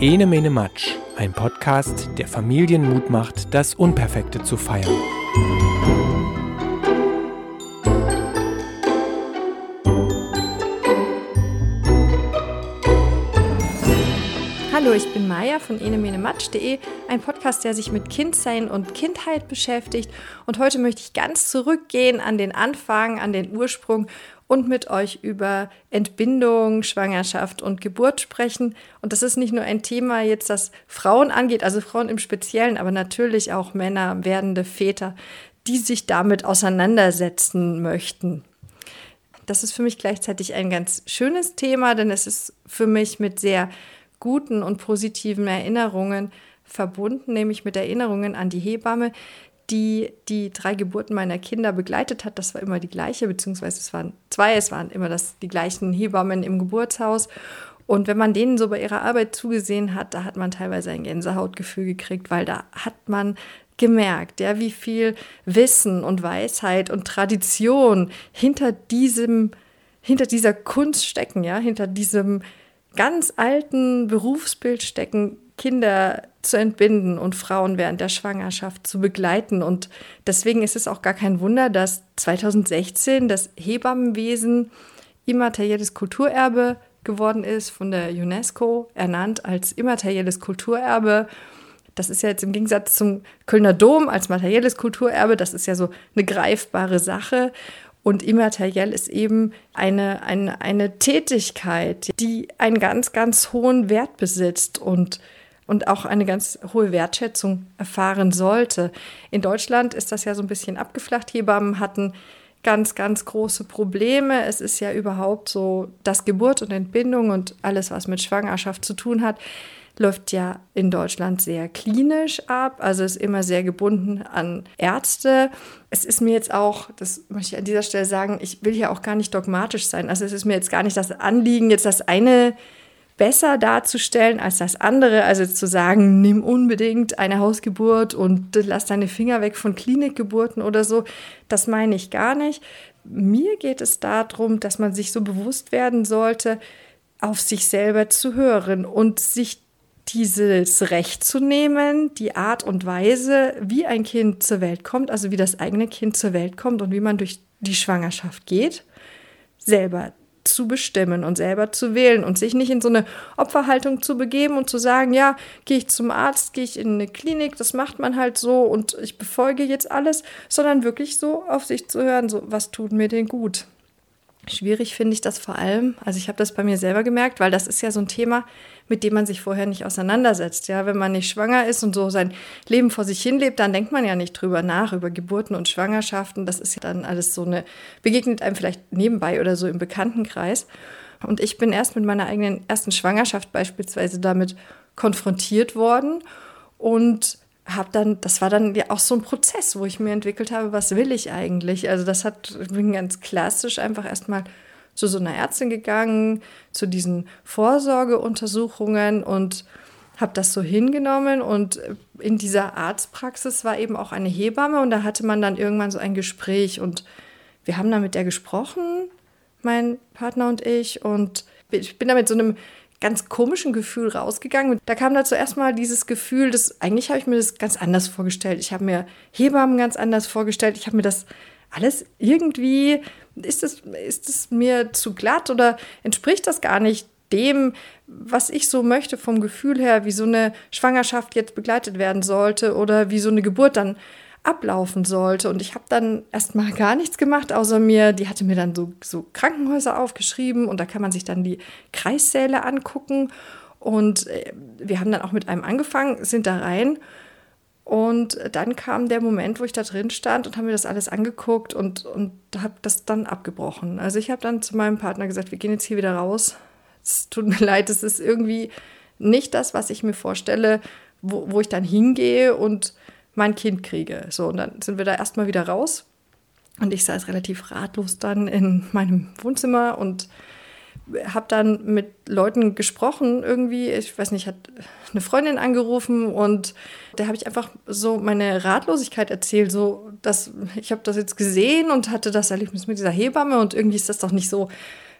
Ene Mene Matsch, ein Podcast, der Familien Mut macht, das Unperfekte zu feiern. Hallo, ich bin Maja von enemenematsch.de, ein Podcast, der sich mit Kindsein und Kindheit beschäftigt. Und heute möchte ich ganz zurückgehen an den Anfang, an den Ursprung und mit euch über Entbindung, Schwangerschaft und Geburt sprechen. Und das ist nicht nur ein Thema jetzt, das Frauen angeht, also Frauen im Speziellen, aber natürlich auch Männer, werdende Väter, die sich damit auseinandersetzen möchten. Das ist für mich gleichzeitig ein ganz schönes Thema, denn es ist für mich mit sehr guten und positiven Erinnerungen verbunden, nämlich mit Erinnerungen an die Hebamme, die die drei Geburten meiner Kinder begleitet hat. Das war immer die gleiche, beziehungsweise es waren zwei, es waren immer das, die gleichen Hebammen im Geburtshaus. Und wenn man denen so bei ihrer Arbeit zugesehen hat, da hat man teilweise ein Gänsehautgefühl gekriegt, weil da hat man gemerkt, ja, wie viel Wissen und Weisheit und Tradition hinter diesem, hinter dieser Kunst stecken, ja, hinter diesem ganz alten Berufsbild stecken, Kinder zu entbinden und Frauen während der Schwangerschaft zu begleiten. Und deswegen ist es auch gar kein Wunder, dass 2016 das Hebammenwesen immaterielles Kulturerbe geworden ist, von der UNESCO ernannt als immaterielles Kulturerbe. Das ist ja jetzt im Gegensatz zum Kölner Dom als materielles Kulturerbe, das ist ja so eine greifbare Sache. Und immateriell ist eben eine, eine, eine Tätigkeit, die einen ganz, ganz hohen Wert besitzt und und auch eine ganz hohe Wertschätzung erfahren sollte. In Deutschland ist das ja so ein bisschen abgeflacht. Hebammen hatten ganz, ganz große Probleme. Es ist ja überhaupt so, dass Geburt und Entbindung und alles, was mit Schwangerschaft zu tun hat, läuft ja in Deutschland sehr klinisch ab, also ist immer sehr gebunden an Ärzte. Es ist mir jetzt auch, das möchte ich an dieser Stelle sagen, ich will hier auch gar nicht dogmatisch sein. Also es ist mir jetzt gar nicht das Anliegen, jetzt das eine besser darzustellen als das andere. Also zu sagen, nimm unbedingt eine Hausgeburt und lass deine Finger weg von Klinikgeburten oder so, das meine ich gar nicht. Mir geht es darum, dass man sich so bewusst werden sollte, auf sich selber zu hören und sich dieses Recht zu nehmen, die Art und Weise, wie ein Kind zur Welt kommt, also wie das eigene Kind zur Welt kommt und wie man durch die Schwangerschaft geht, selber zu bestimmen und selber zu wählen und sich nicht in so eine Opferhaltung zu begeben und zu sagen, ja, gehe ich zum Arzt, gehe ich in eine Klinik, das macht man halt so und ich befolge jetzt alles, sondern wirklich so auf sich zu hören, so was tut mir denn gut. Schwierig finde ich das vor allem. Also ich habe das bei mir selber gemerkt, weil das ist ja so ein Thema, mit dem man sich vorher nicht auseinandersetzt. Ja, wenn man nicht schwanger ist und so sein Leben vor sich hinlebt, dann denkt man ja nicht drüber nach, über Geburten und Schwangerschaften. Das ist ja dann alles so eine, begegnet einem vielleicht nebenbei oder so im Bekanntenkreis. Und ich bin erst mit meiner eigenen ersten Schwangerschaft beispielsweise damit konfrontiert worden und habe dann, das war dann ja auch so ein Prozess, wo ich mir entwickelt habe, was will ich eigentlich? Also das hat, ich bin ganz klassisch einfach erstmal zu so einer Ärztin gegangen, zu diesen Vorsorgeuntersuchungen und habe das so hingenommen und in dieser Arztpraxis war eben auch eine Hebamme und da hatte man dann irgendwann so ein Gespräch und wir haben dann mit der gesprochen, mein Partner und ich und ich bin da mit so einem ganz komischen Gefühl rausgegangen. Und da kam da zuerst mal dieses Gefühl, dass eigentlich habe ich mir das ganz anders vorgestellt. Ich habe mir Hebammen ganz anders vorgestellt. Ich habe mir das alles irgendwie, ist es ist es mir zu glatt oder entspricht das gar nicht dem, was ich so möchte vom Gefühl her, wie so eine Schwangerschaft jetzt begleitet werden sollte oder wie so eine Geburt dann ablaufen sollte. Und ich habe dann erstmal gar nichts gemacht, außer mir, die hatte mir dann so, so Krankenhäuser aufgeschrieben und da kann man sich dann die Kreissäle angucken. Und äh, wir haben dann auch mit einem angefangen, sind da rein. Und dann kam der Moment, wo ich da drin stand und habe mir das alles angeguckt und, und habe das dann abgebrochen. Also ich habe dann zu meinem Partner gesagt, wir gehen jetzt hier wieder raus. Es tut mir leid, es ist irgendwie nicht das, was ich mir vorstelle, wo, wo ich dann hingehe und mein Kind kriege. So, und dann sind wir da erstmal wieder raus. Und ich saß relativ ratlos dann in meinem Wohnzimmer und habe dann mit Leuten gesprochen irgendwie. Ich weiß nicht, hat eine Freundin angerufen und da habe ich einfach so meine Ratlosigkeit erzählt. So, dass ich habe das jetzt gesehen und hatte das Erlebnis mit dieser Hebamme und irgendwie ist das doch nicht so,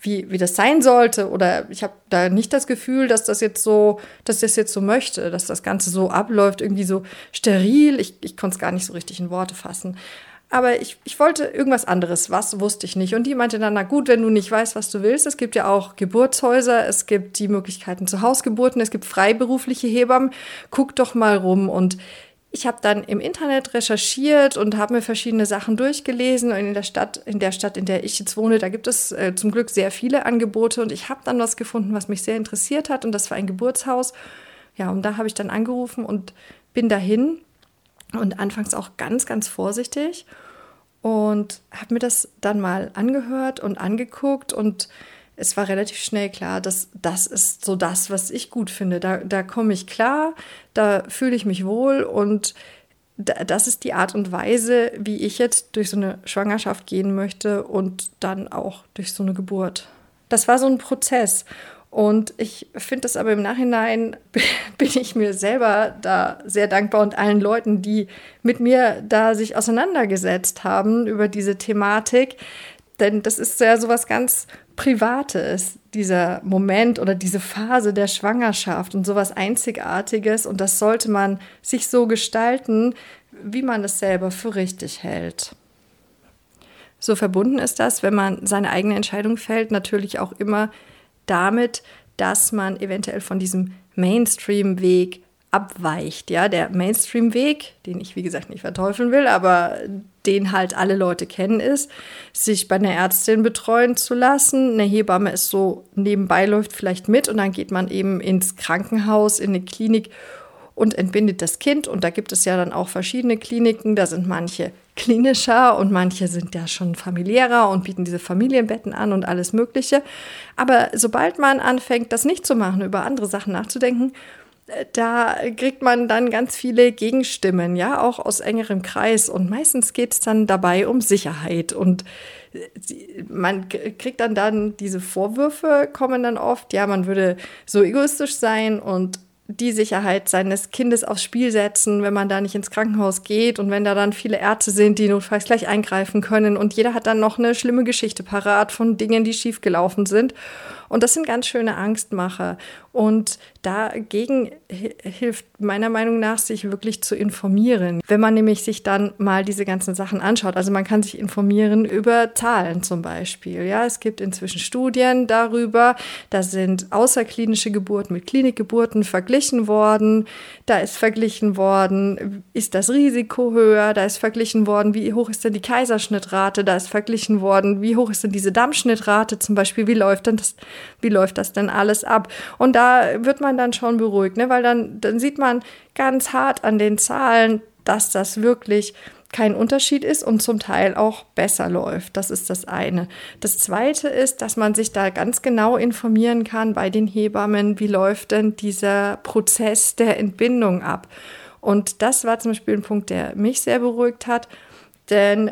wie, wie das sein sollte. Oder ich habe da nicht das Gefühl, dass das jetzt so, dass das jetzt so möchte, dass das Ganze so abläuft, irgendwie so steril. Ich, ich konnte es gar nicht so richtig in Worte fassen. Aber ich, ich wollte irgendwas anderes. Was wusste ich nicht. Und die meinte dann, na gut, wenn du nicht weißt, was du willst, es gibt ja auch Geburtshäuser, es gibt die Möglichkeiten zu Hausgeburten, es gibt freiberufliche Hebammen. Guck doch mal rum. Und ich habe dann im Internet recherchiert und habe mir verschiedene Sachen durchgelesen. Und in der Stadt, in der Stadt, in der ich jetzt wohne, da gibt es äh, zum Glück sehr viele Angebote. Und ich habe dann was gefunden, was mich sehr interessiert hat. Und das war ein Geburtshaus. Ja, und da habe ich dann angerufen und bin dahin. Und anfangs auch ganz, ganz vorsichtig. Und habe mir das dann mal angehört und angeguckt. Und es war relativ schnell klar, dass das ist so das, was ich gut finde. Da, da komme ich klar, da fühle ich mich wohl und das ist die Art und Weise, wie ich jetzt durch so eine Schwangerschaft gehen möchte und dann auch durch so eine Geburt. Das war so ein Prozess. Und ich finde das aber im Nachhinein, bin ich mir selber da sehr dankbar und allen Leuten, die mit mir da sich auseinandergesetzt haben über diese Thematik. Denn das ist ja sowas ganz Privates, dieser Moment oder diese Phase der Schwangerschaft und sowas Einzigartiges. Und das sollte man sich so gestalten, wie man es selber für richtig hält. So verbunden ist das, wenn man seine eigene Entscheidung fällt, natürlich auch immer damit, dass man eventuell von diesem Mainstream-Weg abweicht. Ja, der Mainstream-Weg, den ich wie gesagt nicht verteufeln will, aber den halt alle Leute kennen, ist, sich bei einer Ärztin betreuen zu lassen. Eine Hebamme ist so nebenbei läuft vielleicht mit und dann geht man eben ins Krankenhaus, in eine Klinik und entbindet das Kind. Und da gibt es ja dann auch verschiedene Kliniken. Da sind manche klinischer und manche sind ja schon familiärer und bieten diese Familienbetten an und alles Mögliche. Aber sobald man anfängt, das nicht zu machen, über andere Sachen nachzudenken, da kriegt man dann ganz viele Gegenstimmen, ja, auch aus engerem Kreis. Und meistens geht es dann dabei um Sicherheit. Und äh, man kriegt dann dann diese Vorwürfe, kommen dann oft, ja, man würde so egoistisch sein und die Sicherheit seines Kindes aufs Spiel setzen, wenn man da nicht ins Krankenhaus geht und wenn da dann viele Ärzte sind, die notfalls gleich eingreifen können und jeder hat dann noch eine schlimme Geschichte parat von Dingen, die schiefgelaufen sind. Und das sind ganz schöne Angstmacher. Und dagegen hilft meiner Meinung nach, sich wirklich zu informieren. Wenn man nämlich sich dann mal diese ganzen Sachen anschaut, also man kann sich informieren über Zahlen zum Beispiel. Ja, es gibt inzwischen Studien darüber, da sind außerklinische Geburten mit Klinikgeburten verglichen worden. Da ist verglichen worden, ist das Risiko höher? Da ist verglichen worden, wie hoch ist denn die Kaiserschnittrate? Da ist verglichen worden, wie hoch ist denn diese Dammschnittrate zum Beispiel? Wie läuft denn das wie läuft das denn alles ab? Und da wird man dann schon beruhigt, ne? weil dann, dann sieht man ganz hart an den Zahlen, dass das wirklich kein Unterschied ist und zum Teil auch besser läuft. Das ist das eine. Das zweite ist, dass man sich da ganz genau informieren kann bei den Hebammen, wie läuft denn dieser Prozess der Entbindung ab. Und das war zum Beispiel ein Punkt, der mich sehr beruhigt hat. Denn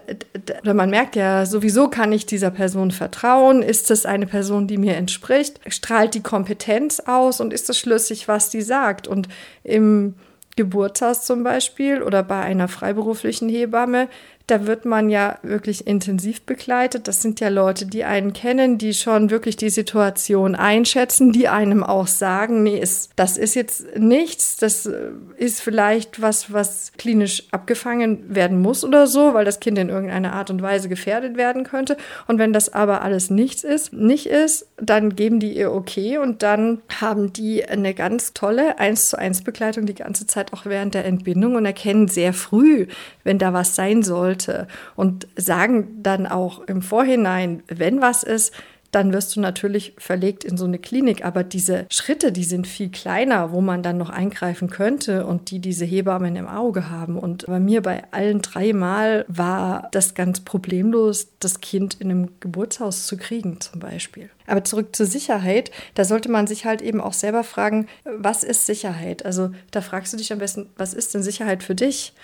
man merkt ja, sowieso kann ich dieser Person vertrauen. Ist es eine Person, die mir entspricht? Strahlt die Kompetenz aus und ist es schlüssig, was die sagt? Und im Geburtshaus zum Beispiel oder bei einer freiberuflichen Hebamme da wird man ja wirklich intensiv begleitet. Das sind ja Leute, die einen kennen, die schon wirklich die Situation einschätzen, die einem auch sagen, nee, ist, das ist jetzt nichts, das äh, ist vielleicht was, was klinisch abgefangen werden muss oder so, weil das Kind in irgendeiner Art und Weise gefährdet werden könnte. Und wenn das aber alles nichts ist, nicht ist, dann geben die ihr okay und dann haben die eine ganz tolle 1 zu 1 Begleitung die ganze Zeit auch während der Entbindung und erkennen sehr früh, wenn da was sein sollte und sagen dann auch im Vorhinein, wenn was ist, dann wirst du natürlich verlegt in so eine Klinik. Aber diese Schritte, die sind viel kleiner, wo man dann noch eingreifen könnte und die diese Hebammen im Auge haben. Und bei mir bei allen drei Mal war das ganz problemlos, das Kind in einem Geburtshaus zu kriegen zum Beispiel. Aber zurück zur Sicherheit, da sollte man sich halt eben auch selber fragen, was ist Sicherheit? Also da fragst du dich am besten, was ist denn Sicherheit für dich?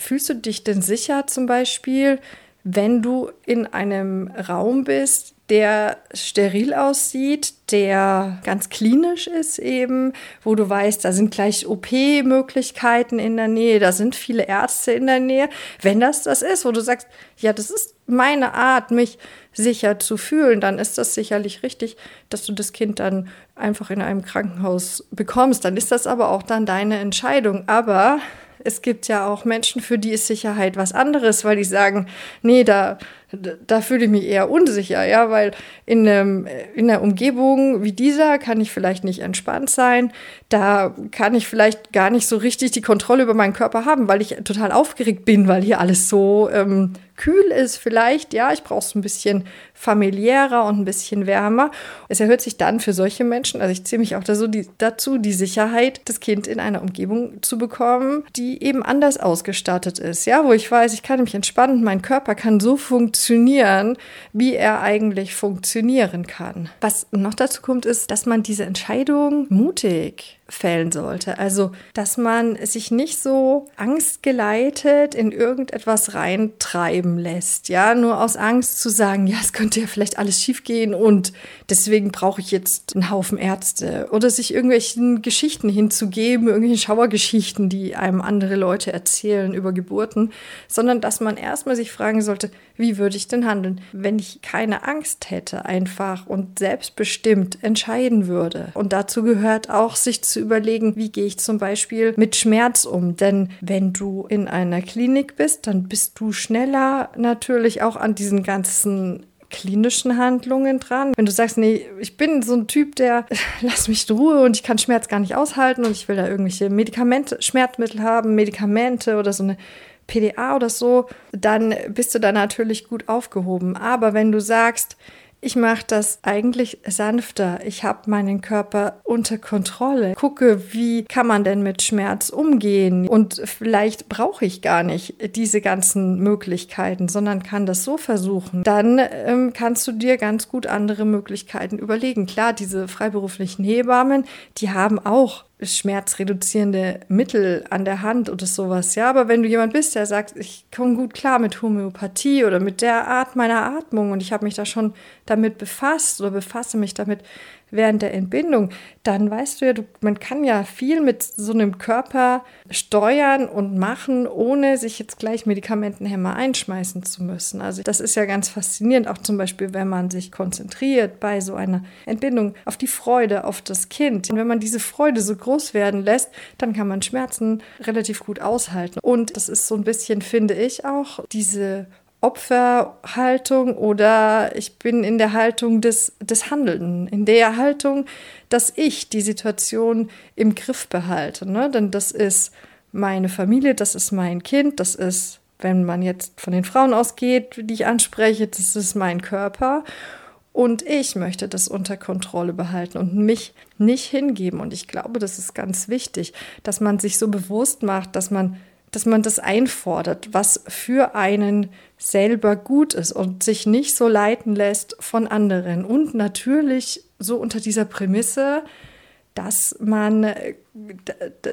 Fühlst du dich denn sicher zum Beispiel, wenn du in einem Raum bist, der steril aussieht, der ganz klinisch ist eben, wo du weißt, da sind gleich OP-Möglichkeiten in der Nähe, da sind viele Ärzte in der Nähe. Wenn das das ist, wo du sagst, ja, das ist meine Art, mich sicher zu fühlen, dann ist das sicherlich richtig, dass du das Kind dann einfach in einem Krankenhaus bekommst. Dann ist das aber auch dann deine Entscheidung. Aber es gibt ja auch Menschen, für die ist Sicherheit was anderes, weil die sagen, nee, da da fühle ich mich eher unsicher, ja, weil in, einem, in einer Umgebung wie dieser kann ich vielleicht nicht entspannt sein. Da kann ich vielleicht gar nicht so richtig die Kontrolle über meinen Körper haben, weil ich total aufgeregt bin, weil hier alles so ähm, kühl ist. Vielleicht, ja, ich brauche es ein bisschen familiärer und ein bisschen wärmer. Es erhöht sich dann für solche Menschen, also ich ziehe mich auch dazu die, dazu, die Sicherheit, das Kind in einer Umgebung zu bekommen, die eben anders ausgestattet ist, ja, wo ich weiß, ich kann mich entspannen, mein Körper kann so funktionieren funktionieren, wie er eigentlich funktionieren kann. Was noch dazu kommt, ist, dass man diese Entscheidung mutig fällen sollte. Also, dass man sich nicht so angstgeleitet in irgendetwas reintreiben lässt. Ja, nur aus Angst zu sagen, ja, es könnte ja vielleicht alles schiefgehen und deswegen brauche ich jetzt einen Haufen Ärzte. Oder sich irgendwelchen Geschichten hinzugeben, irgendwelche Schauergeschichten, die einem andere Leute erzählen über Geburten, sondern dass man erstmal sich fragen sollte, wie würde ich denn handeln, wenn ich keine Angst hätte, einfach und selbstbestimmt entscheiden würde. Und dazu gehört auch, sich zu überlegen, wie gehe ich zum Beispiel mit Schmerz um. Denn wenn du in einer Klinik bist, dann bist du schneller natürlich auch an diesen ganzen klinischen Handlungen dran. Wenn du sagst, nee, ich bin so ein Typ, der lass mich in Ruhe und ich kann Schmerz gar nicht aushalten und ich will da irgendwelche Medikamente, Schmerzmittel haben, Medikamente oder so eine PDA oder so, dann bist du da natürlich gut aufgehoben. Aber wenn du sagst, ich mache das eigentlich sanfter. Ich habe meinen Körper unter Kontrolle. Gucke, wie kann man denn mit Schmerz umgehen? Und vielleicht brauche ich gar nicht diese ganzen Möglichkeiten, sondern kann das so versuchen. Dann ähm, kannst du dir ganz gut andere Möglichkeiten überlegen. Klar, diese freiberuflichen Hebammen, die haben auch schmerzreduzierende Mittel an der Hand oder sowas, ja. Aber wenn du jemand bist, der sagt, ich komme gut klar mit Homöopathie oder mit der Art meiner Atmung und ich habe mich da schon damit befasst oder befasse mich damit, während der Entbindung, dann weißt du ja, du, man kann ja viel mit so einem Körper steuern und machen, ohne sich jetzt gleich Medikamentenhämmer einschmeißen zu müssen. Also das ist ja ganz faszinierend, auch zum Beispiel, wenn man sich konzentriert bei so einer Entbindung auf die Freude, auf das Kind. Und wenn man diese Freude so groß werden lässt, dann kann man Schmerzen relativ gut aushalten. Und das ist so ein bisschen, finde ich, auch diese Opferhaltung oder ich bin in der Haltung des, des Handelnden, in der Haltung, dass ich die Situation im Griff behalte. Ne? Denn das ist meine Familie, das ist mein Kind, das ist, wenn man jetzt von den Frauen ausgeht, die ich anspreche, das ist mein Körper. Und ich möchte das unter Kontrolle behalten und mich nicht hingeben. Und ich glaube, das ist ganz wichtig, dass man sich so bewusst macht, dass man dass man das einfordert, was für einen selber gut ist und sich nicht so leiten lässt von anderen. Und natürlich so unter dieser Prämisse, dass man,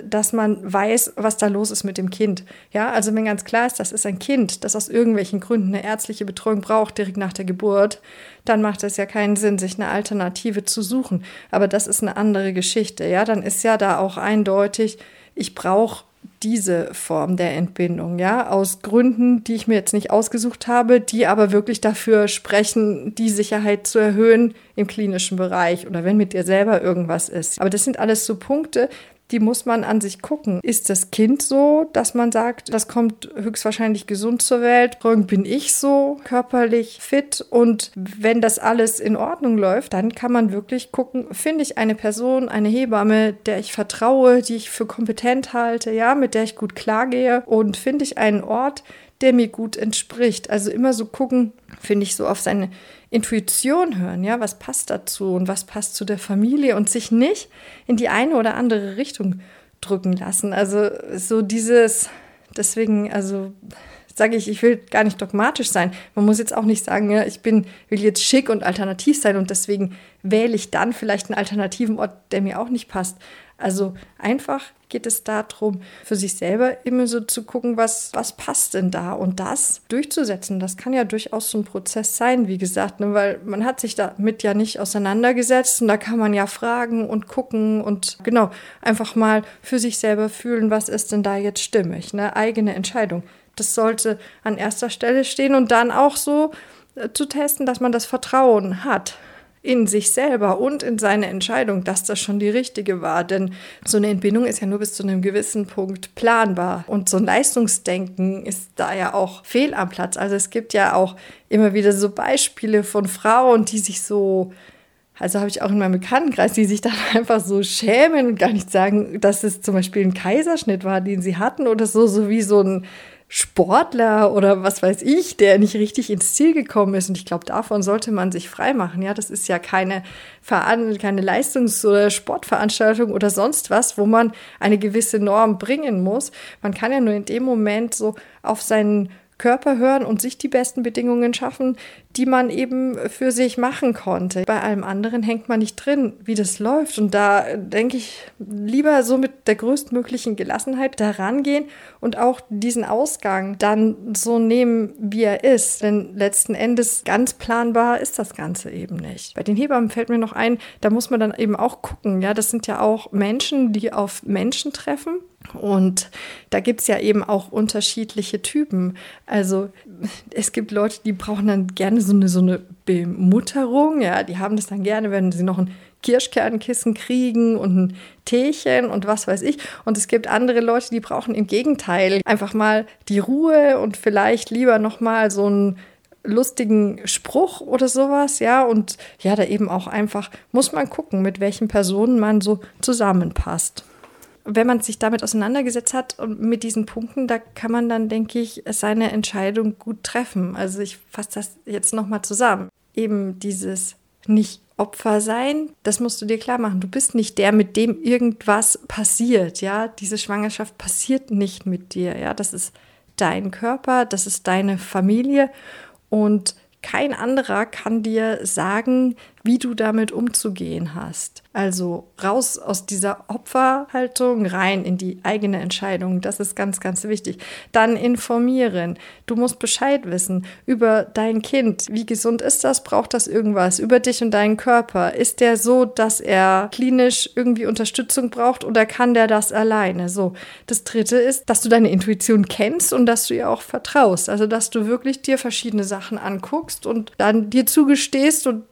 dass man weiß, was da los ist mit dem Kind. Ja, also wenn ganz klar ist, das ist ein Kind, das aus irgendwelchen Gründen eine ärztliche Betreuung braucht, direkt nach der Geburt, dann macht es ja keinen Sinn, sich eine Alternative zu suchen. Aber das ist eine andere Geschichte. Ja, dann ist ja da auch eindeutig, ich brauche diese Form der Entbindung, ja, aus Gründen, die ich mir jetzt nicht ausgesucht habe, die aber wirklich dafür sprechen, die Sicherheit zu erhöhen im klinischen Bereich oder wenn mit dir selber irgendwas ist. Aber das sind alles so Punkte, die muss man an sich gucken. Ist das Kind so, dass man sagt, das kommt höchstwahrscheinlich gesund zur Welt? Bin ich so körperlich fit? Und wenn das alles in Ordnung läuft, dann kann man wirklich gucken, finde ich eine Person, eine Hebamme, der ich vertraue, die ich für kompetent halte, ja, mit der ich gut klargehe und finde ich einen Ort, der mir gut entspricht. Also immer so gucken, finde ich, so auf seine Intuition hören, ja, was passt dazu und was passt zu der Familie und sich nicht in die eine oder andere Richtung drücken lassen. Also so dieses, deswegen, also sage ich, ich will gar nicht dogmatisch sein. Man muss jetzt auch nicht sagen, ja, ich bin, will jetzt schick und alternativ sein und deswegen wähle ich dann vielleicht einen alternativen Ort, der mir auch nicht passt. Also einfach geht es darum, für sich selber immer so zu gucken, was, was passt denn da und das durchzusetzen. Das kann ja durchaus so ein Prozess sein, wie gesagt, ne, weil man hat sich damit ja nicht auseinandergesetzt und da kann man ja fragen und gucken und genau einfach mal für sich selber fühlen, was ist denn da jetzt stimmig, eine eigene Entscheidung. Das sollte an erster Stelle stehen und dann auch so äh, zu testen, dass man das Vertrauen hat in sich selber und in seine Entscheidung, dass das schon die richtige war. Denn so eine Entbindung ist ja nur bis zu einem gewissen Punkt planbar. Und so ein Leistungsdenken ist da ja auch fehl am Platz. Also es gibt ja auch immer wieder so Beispiele von Frauen, die sich so also habe ich auch in meinem Bekanntenkreis, die sich dann einfach so schämen und gar nicht sagen, dass es zum Beispiel ein Kaiserschnitt war, den sie hatten oder so, so wie so ein Sportler oder was weiß ich, der nicht richtig ins Ziel gekommen ist. Und ich glaube, davon sollte man sich freimachen. Ja, das ist ja keine, Veran keine Leistungs- oder Sportveranstaltung oder sonst was, wo man eine gewisse Norm bringen muss. Man kann ja nur in dem Moment so auf seinen Körper hören und sich die besten Bedingungen schaffen, die man eben für sich machen konnte. Bei allem anderen hängt man nicht drin, wie das läuft. Und da denke ich, lieber so mit der größtmöglichen Gelassenheit daran gehen und auch diesen Ausgang dann so nehmen, wie er ist. Denn letzten Endes ganz planbar ist das Ganze eben nicht. Bei den Hebammen fällt mir noch ein, da muss man dann eben auch gucken. Ja, das sind ja auch Menschen, die auf Menschen treffen. Und da gibt es ja eben auch unterschiedliche Typen. Also es gibt Leute, die brauchen dann gerne so eine, so eine Bemutterung. Ja, die haben das dann gerne, wenn sie noch ein Kirschkernkissen kriegen und ein Teechen und was weiß ich. Und es gibt andere Leute, die brauchen im Gegenteil einfach mal die Ruhe und vielleicht lieber noch mal so einen lustigen Spruch oder sowas, ja, und ja, da eben auch einfach muss man gucken, mit welchen Personen man so zusammenpasst wenn man sich damit auseinandergesetzt hat und mit diesen Punkten, da kann man dann, denke ich, seine Entscheidung gut treffen. Also ich fasse das jetzt nochmal zusammen. Eben dieses nicht Opfer sein, das musst du dir klar machen. Du bist nicht der, mit dem irgendwas passiert, ja. Diese Schwangerschaft passiert nicht mit dir, ja. Das ist dein Körper, das ist deine Familie und kein anderer kann dir sagen, wie du damit umzugehen hast. Also raus aus dieser Opferhaltung, rein in die eigene Entscheidung. Das ist ganz, ganz wichtig. Dann informieren. Du musst Bescheid wissen über dein Kind. Wie gesund ist das? Braucht das irgendwas? Über dich und deinen Körper. Ist der so, dass er klinisch irgendwie Unterstützung braucht oder kann der das alleine? So. Das dritte ist, dass du deine Intuition kennst und dass du ihr auch vertraust. Also, dass du wirklich dir verschiedene Sachen anguckst und dann dir zugestehst und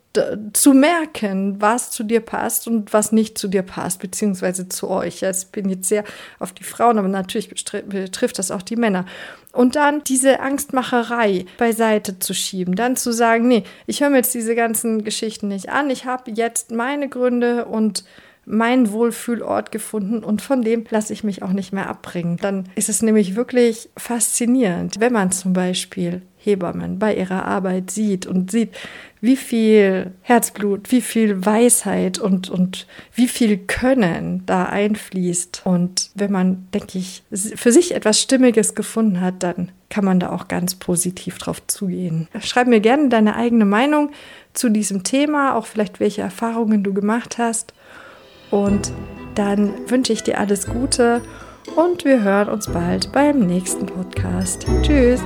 zu merken, was zu dir passt und was nicht zu dir passt, beziehungsweise zu euch. Ich bin jetzt sehr auf die Frauen, aber natürlich betrifft das auch die Männer. Und dann diese Angstmacherei beiseite zu schieben, dann zu sagen, nee, ich höre mir jetzt diese ganzen Geschichten nicht an, ich habe jetzt meine Gründe und meinen Wohlfühlort gefunden und von dem lasse ich mich auch nicht mehr abbringen. Dann ist es nämlich wirklich faszinierend, wenn man zum Beispiel Hebammen bei ihrer Arbeit sieht und sieht, wie viel Herzblut, wie viel Weisheit und, und wie viel Können da einfließt. Und wenn man, denke ich, für sich etwas Stimmiges gefunden hat, dann kann man da auch ganz positiv drauf zugehen. Schreib mir gerne deine eigene Meinung zu diesem Thema, auch vielleicht welche Erfahrungen du gemacht hast. Und dann wünsche ich dir alles Gute und wir hören uns bald beim nächsten Podcast. Tschüss!